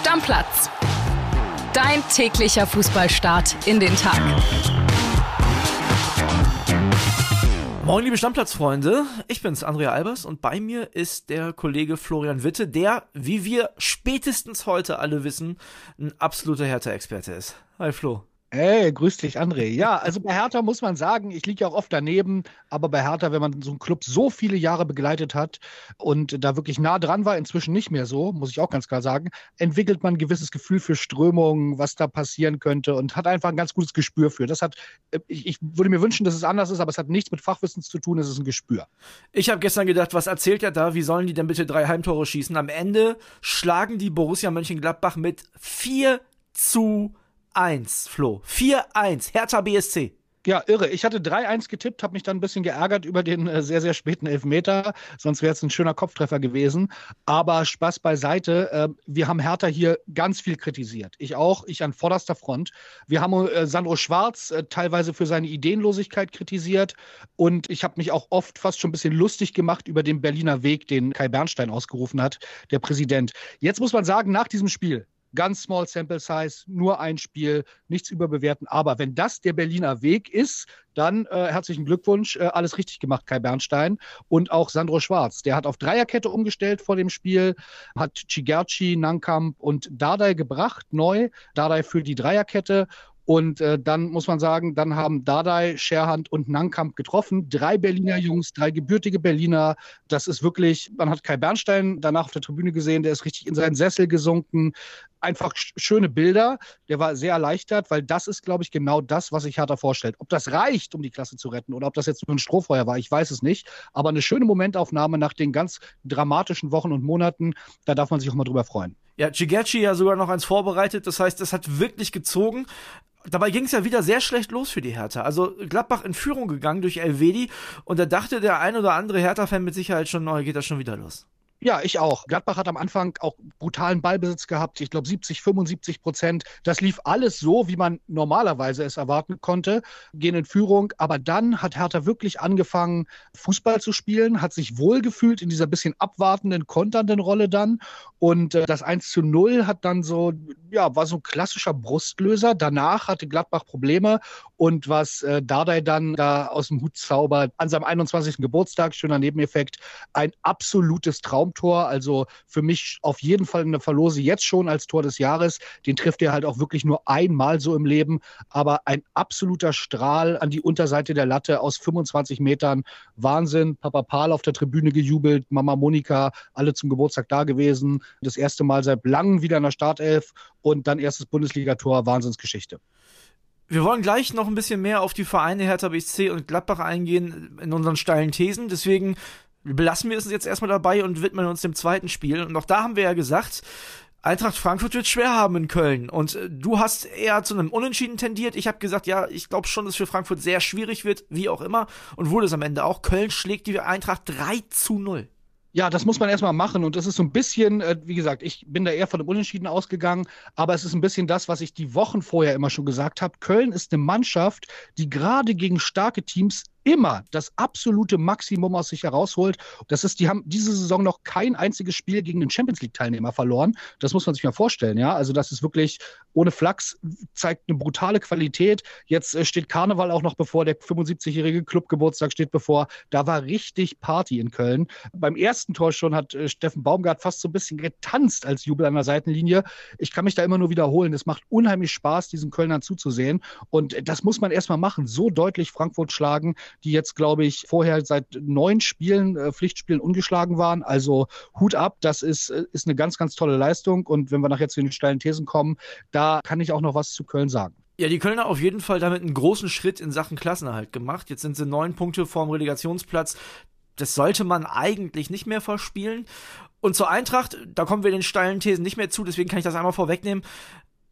Stammplatz. Dein täglicher Fußballstart in den Tag. Moin, liebe Stammplatzfreunde. Ich bin's, Andrea Albers, und bei mir ist der Kollege Florian Witte, der, wie wir spätestens heute alle wissen, ein absoluter Hertha-Experte ist. Hi, Flo. Hey, grüß dich, André. Ja, also bei Hertha muss man sagen, ich liege ja auch oft daneben, aber bei Hertha, wenn man so einen Club so viele Jahre begleitet hat und da wirklich nah dran war, inzwischen nicht mehr so, muss ich auch ganz klar sagen, entwickelt man ein gewisses Gefühl für Strömungen, was da passieren könnte und hat einfach ein ganz gutes Gespür für. Das hat, äh, ich, ich würde mir wünschen, dass es anders ist, aber es hat nichts mit Fachwissen zu tun, es ist ein Gespür. Ich habe gestern gedacht, was erzählt er da? Wie sollen die denn bitte drei Heimtore schießen? Am Ende schlagen die Borussia Mönchengladbach mit 4 zu 1, Flo. 4-1, Hertha BSC. Ja, irre. Ich hatte 3-1 getippt, habe mich dann ein bisschen geärgert über den äh, sehr, sehr späten Elfmeter. Sonst wäre es ein schöner Kopftreffer gewesen. Aber Spaß beiseite. Äh, wir haben Hertha hier ganz viel kritisiert. Ich auch, ich an vorderster Front. Wir haben äh, Sandro Schwarz äh, teilweise für seine Ideenlosigkeit kritisiert. Und ich habe mich auch oft fast schon ein bisschen lustig gemacht über den Berliner Weg, den Kai Bernstein ausgerufen hat, der Präsident. Jetzt muss man sagen, nach diesem Spiel, ganz small sample size, nur ein Spiel, nichts überbewerten. Aber wenn das der Berliner Weg ist, dann äh, herzlichen Glückwunsch, äh, alles richtig gemacht, Kai Bernstein und auch Sandro Schwarz. Der hat auf Dreierkette umgestellt vor dem Spiel, hat Chigerci, Nankamp und Dardai gebracht, neu. Dardai für die Dreierkette und äh, dann muss man sagen, dann haben Dardai, Scherhand und Nankamp getroffen. Drei Berliner Jungs, drei gebürtige Berliner. Das ist wirklich, man hat Kai Bernstein danach auf der Tribüne gesehen, der ist richtig in seinen Sessel gesunken. Einfach schöne Bilder. Der war sehr erleichtert, weil das ist, glaube ich, genau das, was sich Hertha vorstellt. Ob das reicht, um die Klasse zu retten oder ob das jetzt nur ein Strohfeuer war, ich weiß es nicht. Aber eine schöne Momentaufnahme nach den ganz dramatischen Wochen und Monaten, da darf man sich auch mal drüber freuen. Ja, Chigerci ja sogar noch eins vorbereitet. Das heißt, das hat wirklich gezogen. Dabei ging es ja wieder sehr schlecht los für die Hertha. Also Gladbach in Führung gegangen durch Elvedi und da dachte der ein oder andere Hertha-Fan mit Sicherheit schon, neu geht das schon wieder los. Ja, ich auch. Gladbach hat am Anfang auch brutalen Ballbesitz gehabt. Ich glaube 70, 75 Prozent. Das lief alles so, wie man normalerweise es erwarten konnte. Gehen in Führung. Aber dann hat Hertha wirklich angefangen, Fußball zu spielen, hat sich wohlgefühlt in dieser bisschen abwartenden, konternden Rolle dann. Und äh, das 1 zu 0 hat dann so, ja, war so ein klassischer Brustlöser. Danach hatte Gladbach Probleme. Und was äh, Dardai dann da aus dem Hut zaubert, an seinem 21. Geburtstag, schöner Nebeneffekt, ein absolutes Traum Traumtor. Also für mich auf jeden Fall eine Verlose jetzt schon als Tor des Jahres. Den trifft er halt auch wirklich nur einmal so im Leben. Aber ein absoluter Strahl an die Unterseite der Latte aus 25 Metern. Wahnsinn. Papa Paul auf der Tribüne gejubelt, Mama Monika, alle zum Geburtstag da gewesen. Das erste Mal seit langem wieder in der Startelf und dann erstes Bundesligator. Wahnsinnsgeschichte. Wir wollen gleich noch ein bisschen mehr auf die Vereine Hertha BSC und Gladbach eingehen in unseren steilen Thesen. Deswegen belassen wir es jetzt erstmal dabei und widmen uns dem zweiten Spiel. Und auch da haben wir ja gesagt, Eintracht Frankfurt wird schwer haben in Köln. Und äh, du hast eher zu einem Unentschieden tendiert. Ich habe gesagt, ja, ich glaube schon, dass es für Frankfurt sehr schwierig wird, wie auch immer. Und wurde es am Ende auch. Köln schlägt die Eintracht 3 zu 0. Ja, das muss man erstmal machen. Und das ist so ein bisschen, äh, wie gesagt, ich bin da eher von dem Unentschieden ausgegangen, aber es ist ein bisschen das, was ich die Wochen vorher immer schon gesagt habe. Köln ist eine Mannschaft, die gerade gegen starke Teams immer das absolute Maximum aus sich herausholt. Das ist, die haben diese Saison noch kein einziges Spiel gegen den Champions League Teilnehmer verloren. Das muss man sich mal vorstellen, ja. Also das ist wirklich ohne Flachs, zeigt eine brutale Qualität. Jetzt äh, steht Karneval auch noch bevor, der 75-jährige Clubgeburtstag steht bevor. Da war richtig Party in Köln. Beim ersten Tor schon hat äh, Steffen Baumgart fast so ein bisschen getanzt als Jubel an der Seitenlinie. Ich kann mich da immer nur wiederholen. Es macht unheimlich Spaß, diesen Kölnern zuzusehen. Und äh, das muss man erstmal machen. So deutlich Frankfurt schlagen die jetzt, glaube ich, vorher seit neun Spielen, äh, Pflichtspielen ungeschlagen waren. Also Hut ab, das ist, äh, ist eine ganz, ganz tolle Leistung. Und wenn wir nachher zu den steilen Thesen kommen, da kann ich auch noch was zu Köln sagen. Ja, die Kölner auf jeden Fall damit einen großen Schritt in Sachen Klassenerhalt gemacht. Jetzt sind sie neun Punkte vorm Relegationsplatz. Das sollte man eigentlich nicht mehr verspielen. Und zur Eintracht, da kommen wir den steilen Thesen nicht mehr zu, deswegen kann ich das einmal vorwegnehmen.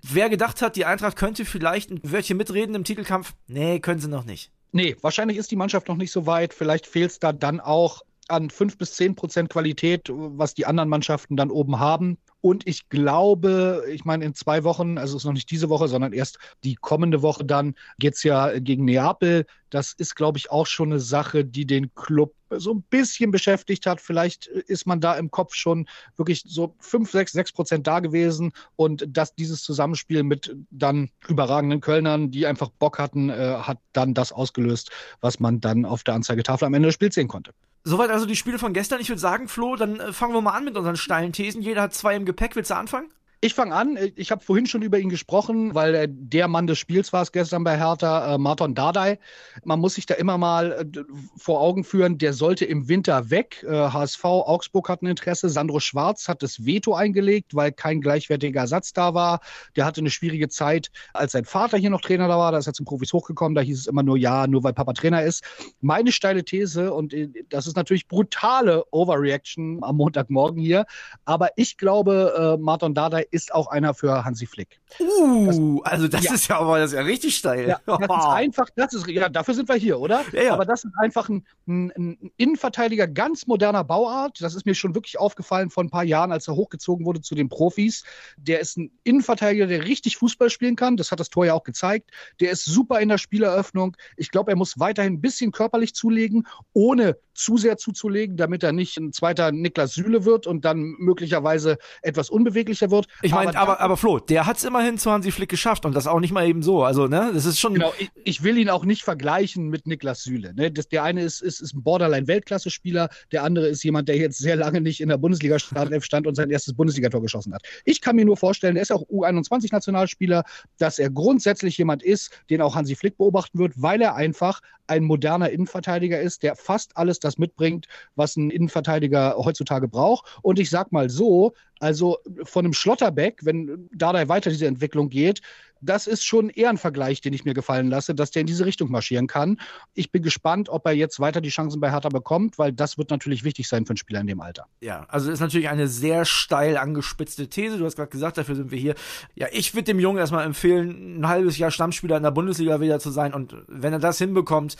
Wer gedacht hat, die Eintracht könnte vielleicht ein Wörtchen mitreden im Titelkampf, nee, können sie noch nicht. Nee, wahrscheinlich ist die Mannschaft noch nicht so weit. Vielleicht fehlt es da dann auch an fünf bis zehn Prozent Qualität, was die anderen Mannschaften dann oben haben. Und ich glaube, ich meine, in zwei Wochen, also es ist noch nicht diese Woche, sondern erst die kommende Woche dann, geht es ja gegen Neapel. Das ist, glaube ich, auch schon eine Sache, die den Club so ein bisschen beschäftigt hat. Vielleicht ist man da im Kopf schon wirklich so fünf, sechs, sechs Prozent da gewesen und dass dieses Zusammenspiel mit dann überragenden Kölnern, die einfach Bock hatten, äh, hat dann das ausgelöst, was man dann auf der Anzeigetafel am Ende des Spiels sehen konnte. Soweit also die Spiele von gestern. Ich würde sagen, Flo, dann äh, fangen wir mal an mit unseren steilen Thesen. Jeder hat zwei im Gepäck. Willst du anfangen? Ich fange an. Ich habe vorhin schon über ihn gesprochen, weil äh, der Mann des Spiels war es gestern bei Hertha, äh, Martin Dardai. Man muss sich da immer mal äh, vor Augen führen, der sollte im Winter weg. Äh, HSV, Augsburg hat ein Interesse. Sandro Schwarz hat das Veto eingelegt, weil kein gleichwertiger Ersatz da war. Der hatte eine schwierige Zeit, als sein Vater hier noch Trainer da war. Da ist er zum Profis hochgekommen. Da hieß es immer nur ja, nur weil Papa Trainer ist. Meine steile These, und äh, das ist natürlich brutale Overreaction am Montagmorgen hier, aber ich glaube, äh, Martin Dardai ist auch einer für Hansi Flick. Uh, das, also das ja. ist ja aber das ist ja richtig steil. Ja, das ist einfach, das ist, ja, dafür sind wir hier, oder? Ja. Aber das ist einfach ein, ein, ein, Innenverteidiger ganz moderner Bauart. Das ist mir schon wirklich aufgefallen vor ein paar Jahren, als er hochgezogen wurde zu den Profis. Der ist ein Innenverteidiger, der richtig Fußball spielen kann. Das hat das Tor ja auch gezeigt. Der ist super in der Spieleröffnung. Ich glaube, er muss weiterhin ein bisschen körperlich zulegen, ohne zu sehr zuzulegen, damit er nicht ein zweiter Niklas Süle wird und dann möglicherweise etwas unbeweglicher wird. Ich meine, aber, aber, aber Flo, der hat es immerhin zu Hansi Flick geschafft und das auch nicht mal eben so. Also, ne, das ist schon. Genau, ich, ich will ihn auch nicht vergleichen mit Niklas Süle. Ne? Das, der eine ist, ist, ist ein Borderline-Weltklasse-Spieler, der andere ist jemand, der jetzt sehr lange nicht in der Bundesliga stand und sein erstes Bundesligator geschossen hat. Ich kann mir nur vorstellen, der ist auch U21-Nationalspieler, dass er grundsätzlich jemand ist, den auch Hansi Flick beobachten wird, weil er einfach ein moderner Innenverteidiger ist, der fast alles das mitbringt, was ein Innenverteidiger heutzutage braucht. Und ich sag mal so, also von einem Schlotterbeck, wenn Dardai weiter diese Entwicklung geht, das ist schon eher ein Vergleich, den ich mir gefallen lasse, dass der in diese Richtung marschieren kann. Ich bin gespannt, ob er jetzt weiter die Chancen bei Hertha bekommt, weil das wird natürlich wichtig sein für einen Spieler in dem Alter. Ja, also ist natürlich eine sehr steil angespitzte These. Du hast gerade gesagt, dafür sind wir hier. Ja, ich würde dem Jungen erstmal empfehlen, ein halbes Jahr Stammspieler in der Bundesliga wieder zu sein und wenn er das hinbekommt,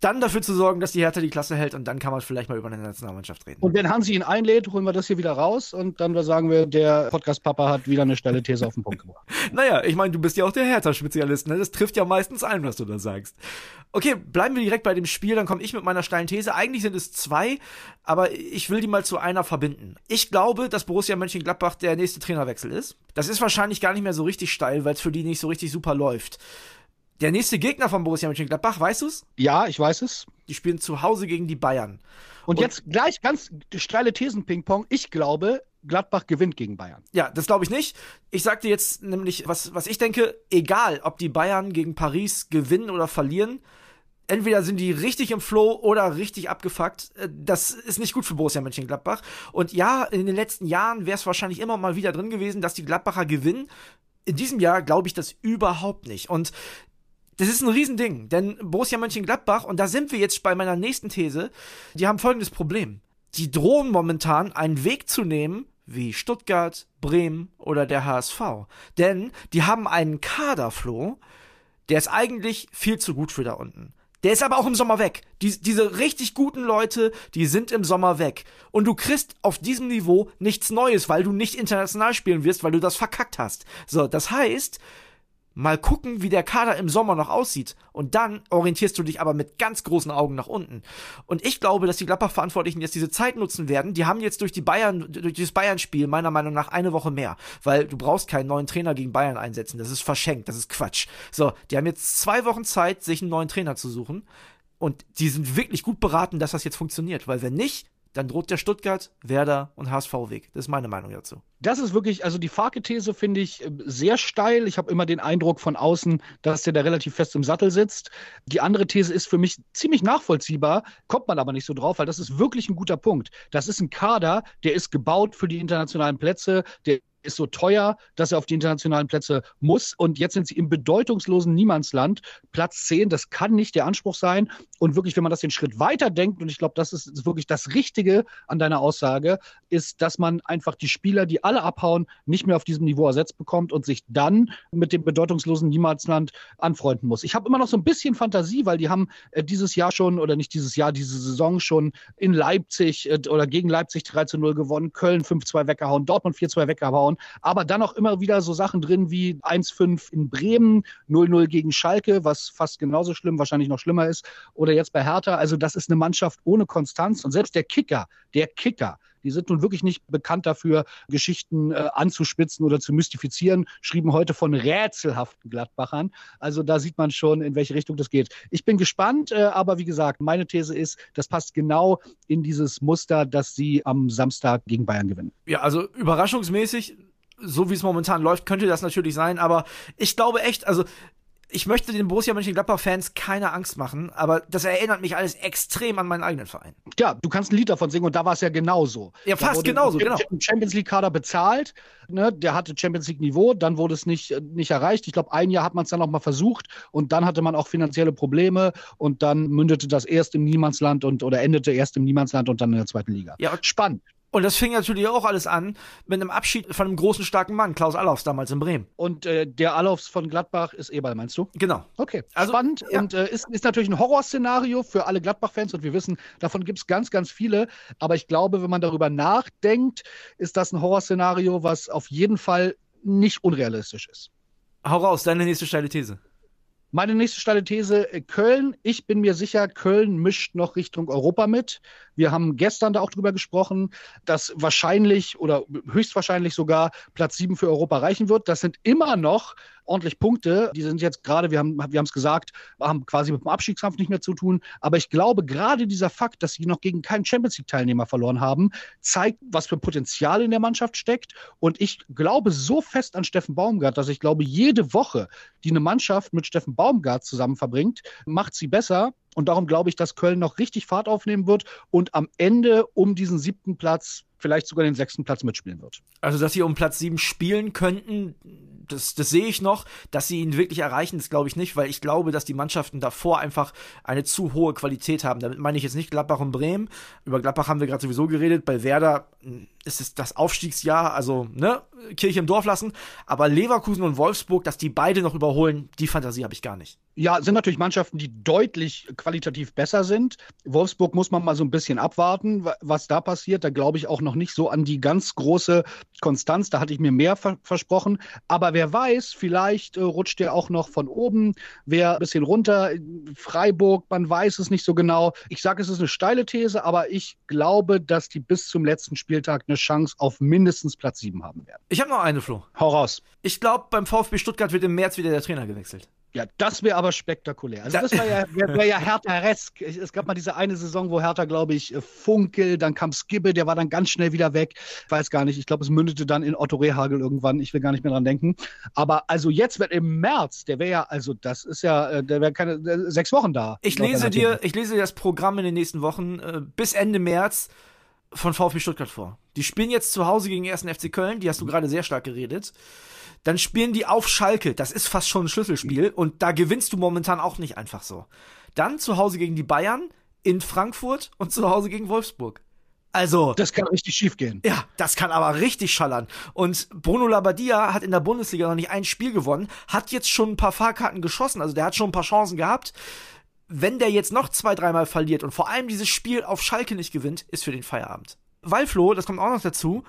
dann dafür zu sorgen, dass die Hertha die Klasse hält und dann kann man vielleicht mal über eine Nationalmannschaft reden. Und wenn Hansi ihn einlädt, holen wir das hier wieder raus und dann sagen wir, der Podcast-Papa hat wieder eine steile These auf den Punkt gebracht. naja, ich meine, du bist ja auch der Hertha-Spezialist, ne? Das trifft ja meistens ein, was du da sagst. Okay, bleiben wir direkt bei dem Spiel, dann komme ich mit meiner steilen These. Eigentlich sind es zwei, aber ich will die mal zu einer verbinden. Ich glaube, dass Borussia Mönchengladbach der nächste Trainerwechsel ist. Das ist wahrscheinlich gar nicht mehr so richtig steil, weil es für die nicht so richtig super läuft. Der nächste Gegner von Borussia Mönchengladbach, weißt du es? Ja, ich weiß es. Die spielen zu Hause gegen die Bayern. Und, Und jetzt gleich ganz steile Thesen-Ping-Pong. Ich glaube, Gladbach gewinnt gegen Bayern. Ja, das glaube ich nicht. Ich sag dir jetzt nämlich, was, was ich denke, egal, ob die Bayern gegen Paris gewinnen oder verlieren, entweder sind die richtig im Flow oder richtig abgefuckt. Äh, das ist nicht gut für Borussia Mönchengladbach. Und ja, in den letzten Jahren wäre es wahrscheinlich immer mal wieder drin gewesen, dass die Gladbacher gewinnen. In diesem Jahr glaube ich das überhaupt nicht. Und das ist ein Riesending, denn Borussia Mönchengladbach, und da sind wir jetzt bei meiner nächsten These, die haben folgendes Problem. Die drohen momentan einen Weg zu nehmen, wie Stuttgart, Bremen oder der HSV. Denn die haben einen Kaderfloh, der ist eigentlich viel zu gut für da unten. Der ist aber auch im Sommer weg. Die, diese richtig guten Leute, die sind im Sommer weg. Und du kriegst auf diesem Niveau nichts Neues, weil du nicht international spielen wirst, weil du das verkackt hast. So, das heißt, mal gucken, wie der Kader im Sommer noch aussieht. Und dann orientierst du dich aber mit ganz großen Augen nach unten. Und ich glaube, dass die Gladbach-Verantwortlichen jetzt diese Zeit nutzen werden. Die haben jetzt durch die Bayern, durch dieses Bayern-Spiel meiner Meinung nach eine Woche mehr. Weil du brauchst keinen neuen Trainer gegen Bayern einsetzen. Das ist verschenkt. Das ist Quatsch. So, die haben jetzt zwei Wochen Zeit, sich einen neuen Trainer zu suchen. Und die sind wirklich gut beraten, dass das jetzt funktioniert. Weil wenn nicht, dann droht der Stuttgart, Werder und HSV-Weg. Das ist meine Meinung dazu. Das ist wirklich, also die Farke-These finde ich äh, sehr steil. Ich habe immer den Eindruck von außen, dass der da relativ fest im Sattel sitzt. Die andere These ist für mich ziemlich nachvollziehbar, kommt man aber nicht so drauf, weil das ist wirklich ein guter Punkt. Das ist ein Kader, der ist gebaut für die internationalen Plätze, der ist so teuer, dass er auf die internationalen Plätze muss. Und jetzt sind sie im bedeutungslosen Niemandsland. Platz 10, das kann nicht der Anspruch sein. Und wirklich, wenn man das den Schritt weiter denkt, und ich glaube, das ist, wirklich das Richtige an deiner Aussage, ist, dass man einfach die Spieler, die alle abhauen, nicht mehr auf diesem Niveau ersetzt bekommt und sich dann mit dem bedeutungslosen Niemandsland anfreunden muss. Ich habe immer noch so ein bisschen Fantasie, weil die haben äh, dieses Jahr schon, oder nicht dieses Jahr, diese Saison schon in Leipzig äh, oder gegen Leipzig 3 zu 0 gewonnen, Köln 5-2 weggehauen, Dortmund 4-2 weggehauen, aber dann auch immer wieder so Sachen drin wie 1-5 in Bremen, 0-0 gegen Schalke, was fast genauso schlimm, wahrscheinlich noch schlimmer ist, oder jetzt bei Hertha. Also das ist eine Mannschaft ohne Konstanz und selbst der Kicker, der Kicker, die sind nun wirklich nicht bekannt dafür, Geschichten äh, anzuspitzen oder zu mystifizieren, schrieben heute von rätselhaften Gladbachern. Also da sieht man schon, in welche Richtung das geht. Ich bin gespannt, äh, aber wie gesagt, meine These ist, das passt genau in dieses Muster, dass sie am Samstag gegen Bayern gewinnen. Ja, also überraschungsmäßig so wie es momentan läuft, könnte das natürlich sein, aber ich glaube echt, also ich möchte den Borussia Mönchengladbach-Fans keine Angst machen, aber das erinnert mich alles extrem an meinen eigenen Verein. Ja, du kannst ein Lied davon singen und da war es ja genauso. Ja, fast genauso, genau. Champions League-Kader bezahlt, ne, der hatte Champions League-Niveau, dann wurde es nicht, nicht erreicht. Ich glaube, ein Jahr hat man es dann noch mal versucht und dann hatte man auch finanzielle Probleme und dann mündete das erst im Niemandsland und oder endete erst im Niemandsland und dann in der zweiten Liga. Ja, spannend. Und das fing natürlich auch alles an mit einem Abschied von einem großen, starken Mann, Klaus Allofs, damals in Bremen. Und äh, der Allofs von Gladbach ist Eberl, meinst du? Genau. Okay, also, spannend. Ja. Und äh, ist, ist natürlich ein Horrorszenario für alle Gladbach-Fans und wir wissen, davon gibt es ganz, ganz viele. Aber ich glaube, wenn man darüber nachdenkt, ist das ein Horrorszenario, was auf jeden Fall nicht unrealistisch ist. Hau raus, deine nächste steile These. Meine nächste steile These, äh, Köln. Ich bin mir sicher, Köln mischt noch Richtung Europa mit. Wir haben gestern da auch drüber gesprochen, dass wahrscheinlich oder höchstwahrscheinlich sogar Platz 7 für Europa reichen wird. Das sind immer noch ordentlich Punkte. Die sind jetzt gerade, wir haben wir es gesagt, haben quasi mit dem Abstiegskampf nicht mehr zu tun. Aber ich glaube, gerade dieser Fakt, dass sie noch gegen keinen Champions League-Teilnehmer verloren haben, zeigt, was für Potenzial in der Mannschaft steckt. Und ich glaube so fest an Steffen Baumgart, dass ich glaube, jede Woche, die eine Mannschaft mit Steffen Baumgart zusammen verbringt, macht sie besser. Und darum glaube ich, dass Köln noch richtig Fahrt aufnehmen wird und am Ende um diesen siebten Platz vielleicht sogar den sechsten Platz mitspielen wird. Also, dass sie um Platz sieben spielen könnten, das, das sehe ich noch. Dass sie ihn wirklich erreichen, das glaube ich nicht, weil ich glaube, dass die Mannschaften davor einfach eine zu hohe Qualität haben. Damit meine ich jetzt nicht Gladbach und Bremen. Über Gladbach haben wir gerade sowieso geredet. Bei Werder hm, ist es das Aufstiegsjahr, also ne, Kirche im Dorf lassen. Aber Leverkusen und Wolfsburg, dass die beide noch überholen, die Fantasie habe ich gar nicht. Ja, sind natürlich Mannschaften, die deutlich qualitativ besser sind. Wolfsburg muss man mal so ein bisschen abwarten, was da passiert. Da glaube ich auch noch nicht so an die ganz große Konstanz. Da hatte ich mir mehr ver versprochen. Aber wer weiß, vielleicht äh, rutscht der auch noch von oben, wer ein bisschen runter. Freiburg, man weiß es nicht so genau. Ich sage, es ist eine steile These, aber ich glaube, dass die bis zum letzten Spieltag eine Chance auf mindestens Platz 7 haben werden. Ich habe noch eine, Flo. Hau raus. Ich glaube, beim VfB Stuttgart wird im März wieder der Trainer gewechselt. Ja, das wäre aber spektakulär. Also das wäre ja, wär, wär ja Hertha-resk. Es gab mal diese eine Saison, wo Hertha, glaube ich, äh, Funkel, dann kam Skibbe, der war dann ganz schnell wieder weg. Ich weiß gar nicht. Ich glaube, es mündete dann in Otto Rehagel irgendwann. Ich will gar nicht mehr dran denken. Aber also jetzt wird im März, der wäre ja, also das ist ja, äh, der wäre keine äh, sechs Wochen da. Ich lese dir, ich lese dir das Programm in den nächsten Wochen bis Ende März von VfB Stuttgart vor. Die spielen jetzt zu Hause gegen den ersten FC Köln, die hast du gerade sehr stark geredet. Dann spielen die auf Schalke, das ist fast schon ein Schlüsselspiel und da gewinnst du momentan auch nicht einfach so. Dann zu Hause gegen die Bayern, in Frankfurt und zu Hause gegen Wolfsburg. Also. Das kann richtig schief gehen. Ja, das kann aber richtig schallern. Und Bruno Labbadia hat in der Bundesliga noch nicht ein Spiel gewonnen, hat jetzt schon ein paar Fahrkarten geschossen, also der hat schon ein paar Chancen gehabt. Wenn der jetzt noch zwei, dreimal verliert und vor allem dieses Spiel auf Schalke nicht gewinnt, ist für den Feierabend. Weil Flo, das kommt auch noch dazu,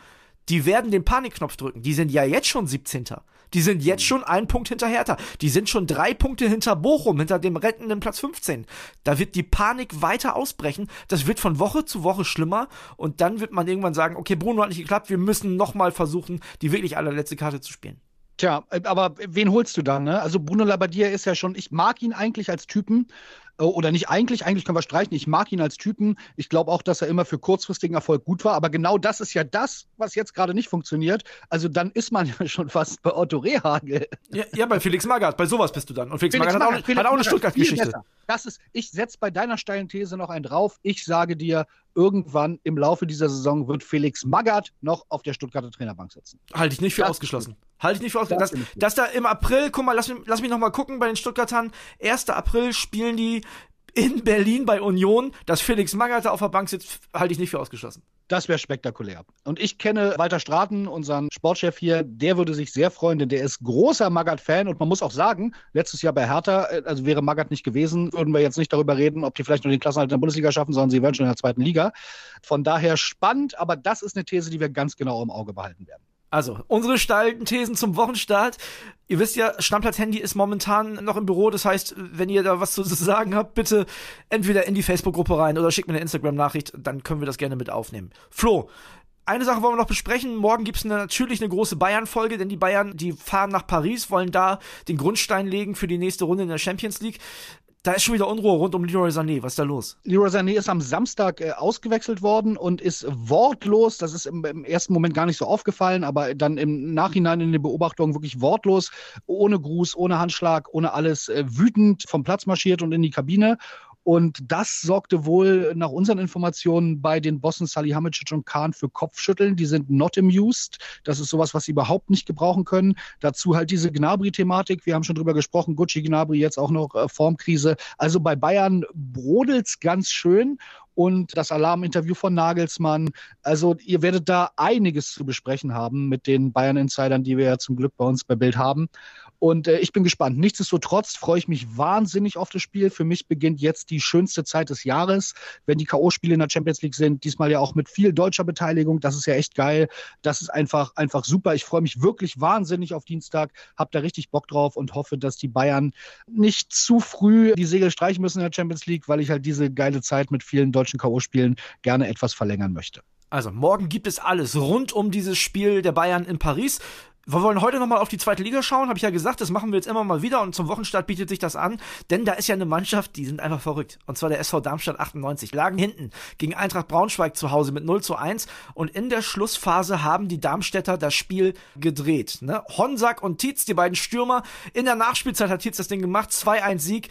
die werden den Panikknopf drücken. Die sind ja jetzt schon 17. Die sind jetzt schon ein Punkt hinter Hertha. Die sind schon drei Punkte hinter Bochum, hinter dem rettenden Platz 15. Da wird die Panik weiter ausbrechen. Das wird von Woche zu Woche schlimmer. Und dann wird man irgendwann sagen, okay, Bruno hat nicht geklappt. Wir müssen nochmal versuchen, die wirklich allerletzte Karte zu spielen. Tja, äh, aber wen holst du dann? Ne? Also Bruno Labbadia ist ja schon, ich mag ihn eigentlich als Typen, oder nicht eigentlich, eigentlich können wir streichen. Ich mag ihn als Typen. Ich glaube auch, dass er immer für kurzfristigen Erfolg gut war. Aber genau das ist ja das, was jetzt gerade nicht funktioniert. Also dann ist man ja schon fast bei Otto Rehagel. Ja, ja bei Felix Magath. Bei sowas bist du dann. Und Felix, Felix Magath, hat auch, hat auch eine Stuttgart-Geschichte. Das ist, ich setze bei deiner steilen These noch einen drauf. Ich sage dir, irgendwann im Laufe dieser Saison wird Felix Magath noch auf der Stuttgarter Trainerbank sitzen. Halte ich nicht für das ausgeschlossen. Halte ich nicht für ausgeschlossen. Dass, dass da im April, guck mal, lass mich, lass mich noch mal gucken bei den Stuttgartern. 1. April spielen die in Berlin bei Union, dass Felix Magath auf der Bank sitzt, halte ich nicht für ausgeschlossen. Das wäre spektakulär. Und ich kenne Walter Straten, unseren Sportchef hier, der würde sich sehr freuen, denn der ist großer Magath-Fan und man muss auch sagen, letztes Jahr bei Hertha, äh, also wäre Magath nicht gewesen, würden wir jetzt nicht darüber reden, ob die vielleicht noch den Klassenhalt in der Bundesliga schaffen, sondern sie wären schon in der zweiten Liga. Von daher spannend, aber das ist eine These, die wir ganz genau im Auge behalten werden. Also, unsere steilten Thesen zum Wochenstart. Ihr wisst ja, Stammplatz-Handy ist momentan noch im Büro. Das heißt, wenn ihr da was zu sagen habt, bitte entweder in die Facebook-Gruppe rein oder schickt mir eine Instagram-Nachricht. Dann können wir das gerne mit aufnehmen. Flo, eine Sache wollen wir noch besprechen. Morgen gibt es natürlich eine große Bayern-Folge, denn die Bayern, die fahren nach Paris, wollen da den Grundstein legen für die nächste Runde in der Champions League. Da ist schon wieder Unruhe rund um Leroy Sané. Was ist da los? Leroy Sané ist am Samstag äh, ausgewechselt worden und ist wortlos. Das ist im, im, ersten Moment gar nicht so aufgefallen, aber dann im Nachhinein in den Beobachtungen wirklich wortlos, ohne Gruß, ohne Handschlag, ohne alles, äh, wütend vom Platz marschiert und in die Kabine. Und das sorgte wohl nach unseren Informationen bei den Bossen Salihamidzic und Kahn für Kopfschütteln. Die sind not amused. Das ist sowas, was sie überhaupt nicht gebrauchen können. Dazu halt diese Gnabry-Thematik. Wir haben schon drüber gesprochen. Gucci Gnabry jetzt auch noch äh, Formkrise. Also bei Bayern brodelt's ganz schön und das Alarminterview von Nagelsmann. Also ihr werdet da einiges zu besprechen haben mit den Bayern-Insidern, die wir ja zum Glück bei uns bei Bild haben. Und äh, ich bin gespannt. Nichtsdestotrotz freue ich mich wahnsinnig auf das Spiel. Für mich beginnt jetzt die schönste Zeit des Jahres, wenn die K.O.-Spiele in der Champions League sind. Diesmal ja auch mit viel deutscher Beteiligung. Das ist ja echt geil. Das ist einfach, einfach super. Ich freue mich wirklich wahnsinnig auf Dienstag. Hab da richtig Bock drauf und hoffe, dass die Bayern nicht zu früh die Segel streichen müssen in der Champions League, weil ich halt diese geile Zeit mit vielen deutschen K.O.-Spielen gerne etwas verlängern möchte. Also morgen gibt es alles rund um dieses Spiel der Bayern in Paris. Wir wollen heute nochmal auf die zweite Liga schauen, habe ich ja gesagt, das machen wir jetzt immer mal wieder und zum Wochenstart bietet sich das an, denn da ist ja eine Mannschaft, die sind einfach verrückt. Und zwar der SV Darmstadt 98. Lagen hinten gegen Eintracht Braunschweig zu Hause mit 0 zu 1 und in der Schlussphase haben die Darmstädter das Spiel gedreht. Ne? Honsack und Tietz, die beiden Stürmer, in der Nachspielzeit hat Tietz das Ding gemacht, 2-1 Sieg.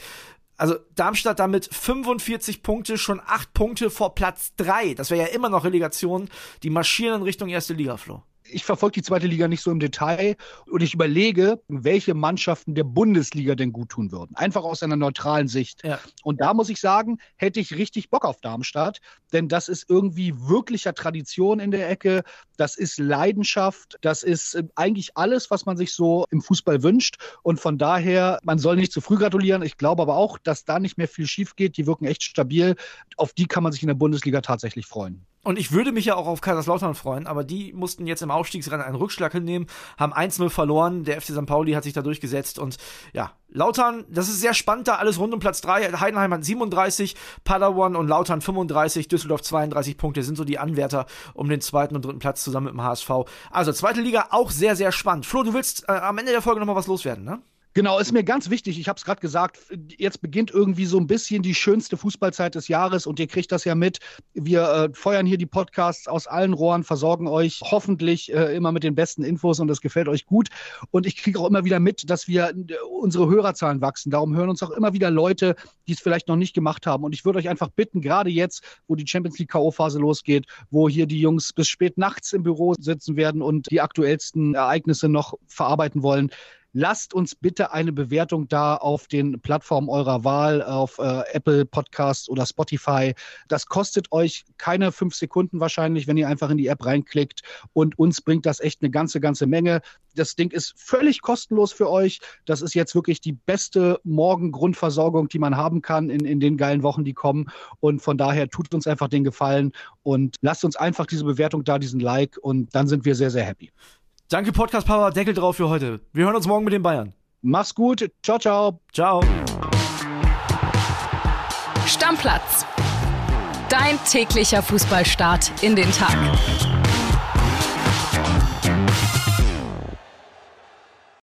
Also Darmstadt damit 45 Punkte, schon 8 Punkte vor Platz 3. Das wäre ja immer noch Relegation. Die marschieren in Richtung erste Liga, Flo ich verfolge die zweite Liga nicht so im Detail und ich überlege, welche Mannschaften der Bundesliga denn gut tun würden. Einfach aus einer neutralen Sicht. Ja. Und da muss ich sagen, hätte ich richtig Bock auf Darmstadt, denn das ist irgendwie wirklicher Tradition in der Ecke. Das ist Leidenschaft. Das ist äh, eigentlich alles, was man sich so im Fußball wünscht. Und von daher, man soll nicht zu früh gratulieren. Ich glaube aber auch, dass da nicht mehr viel schief geht. Die wirken echt stabil. Auf die kann man sich in der Bundesliga tatsächlich freuen. Und ich würde mich ja auch auf Kaiserslautern freuen, aber die mussten jetzt im Aufstiegsrennen einen Rückschlag hinnehmen, haben 1-0 verloren. Der FC St. Pauli hat sich da durchgesetzt und ja, Lautern, das ist sehr spannend da, alles rund um Platz 3. Heidenheim hat 37, Padawan und Lautern 35, Düsseldorf 32 Punkte, sind so die Anwärter um den zweiten und dritten Platz zusammen mit dem HSV. Also zweite Liga auch sehr, sehr spannend. Flo, du willst äh, am Ende der Folge nochmal was loswerden, ne? Genau, ist mir ganz wichtig. Ich habe es gerade gesagt, jetzt beginnt irgendwie so ein bisschen die schönste Fußballzeit des Jahres und ihr kriegt das ja mit. Wir äh, feuern hier die Podcasts aus allen Rohren, versorgen euch hoffentlich äh, immer mit den besten Infos und das gefällt euch gut. Und ich kriege auch immer wieder mit, dass wir äh, unsere Hörerzahlen wachsen. Darum hören uns auch immer wieder Leute, die es vielleicht noch nicht gemacht haben. Und ich würde euch einfach bitten, gerade jetzt, wo die Champions League K.O.-Phase losgeht, wo hier die Jungs bis spät nachts im Büro sitzen werden und die aktuellsten Ereignisse noch verarbeiten wollen, Lasst uns bitte eine Bewertung da auf den Plattformen eurer Wahl, auf äh, Apple Podcasts oder Spotify. Das kostet euch keine fünf Sekunden wahrscheinlich, wenn ihr einfach in die App reinklickt. Und uns bringt das echt eine ganze, ganze Menge. Das Ding ist völlig kostenlos für euch. Das ist jetzt wirklich die beste Morgengrundversorgung, die man haben kann in, in den geilen Wochen, die kommen. Und von daher tut uns einfach den Gefallen und lasst uns einfach diese Bewertung da, diesen Like und dann sind wir sehr, sehr happy. Danke, Podcast Power. Deckel drauf für heute. Wir hören uns morgen mit den Bayern. Mach's gut. Ciao, ciao. Ciao. Stammplatz. Dein täglicher Fußballstart in den Tag.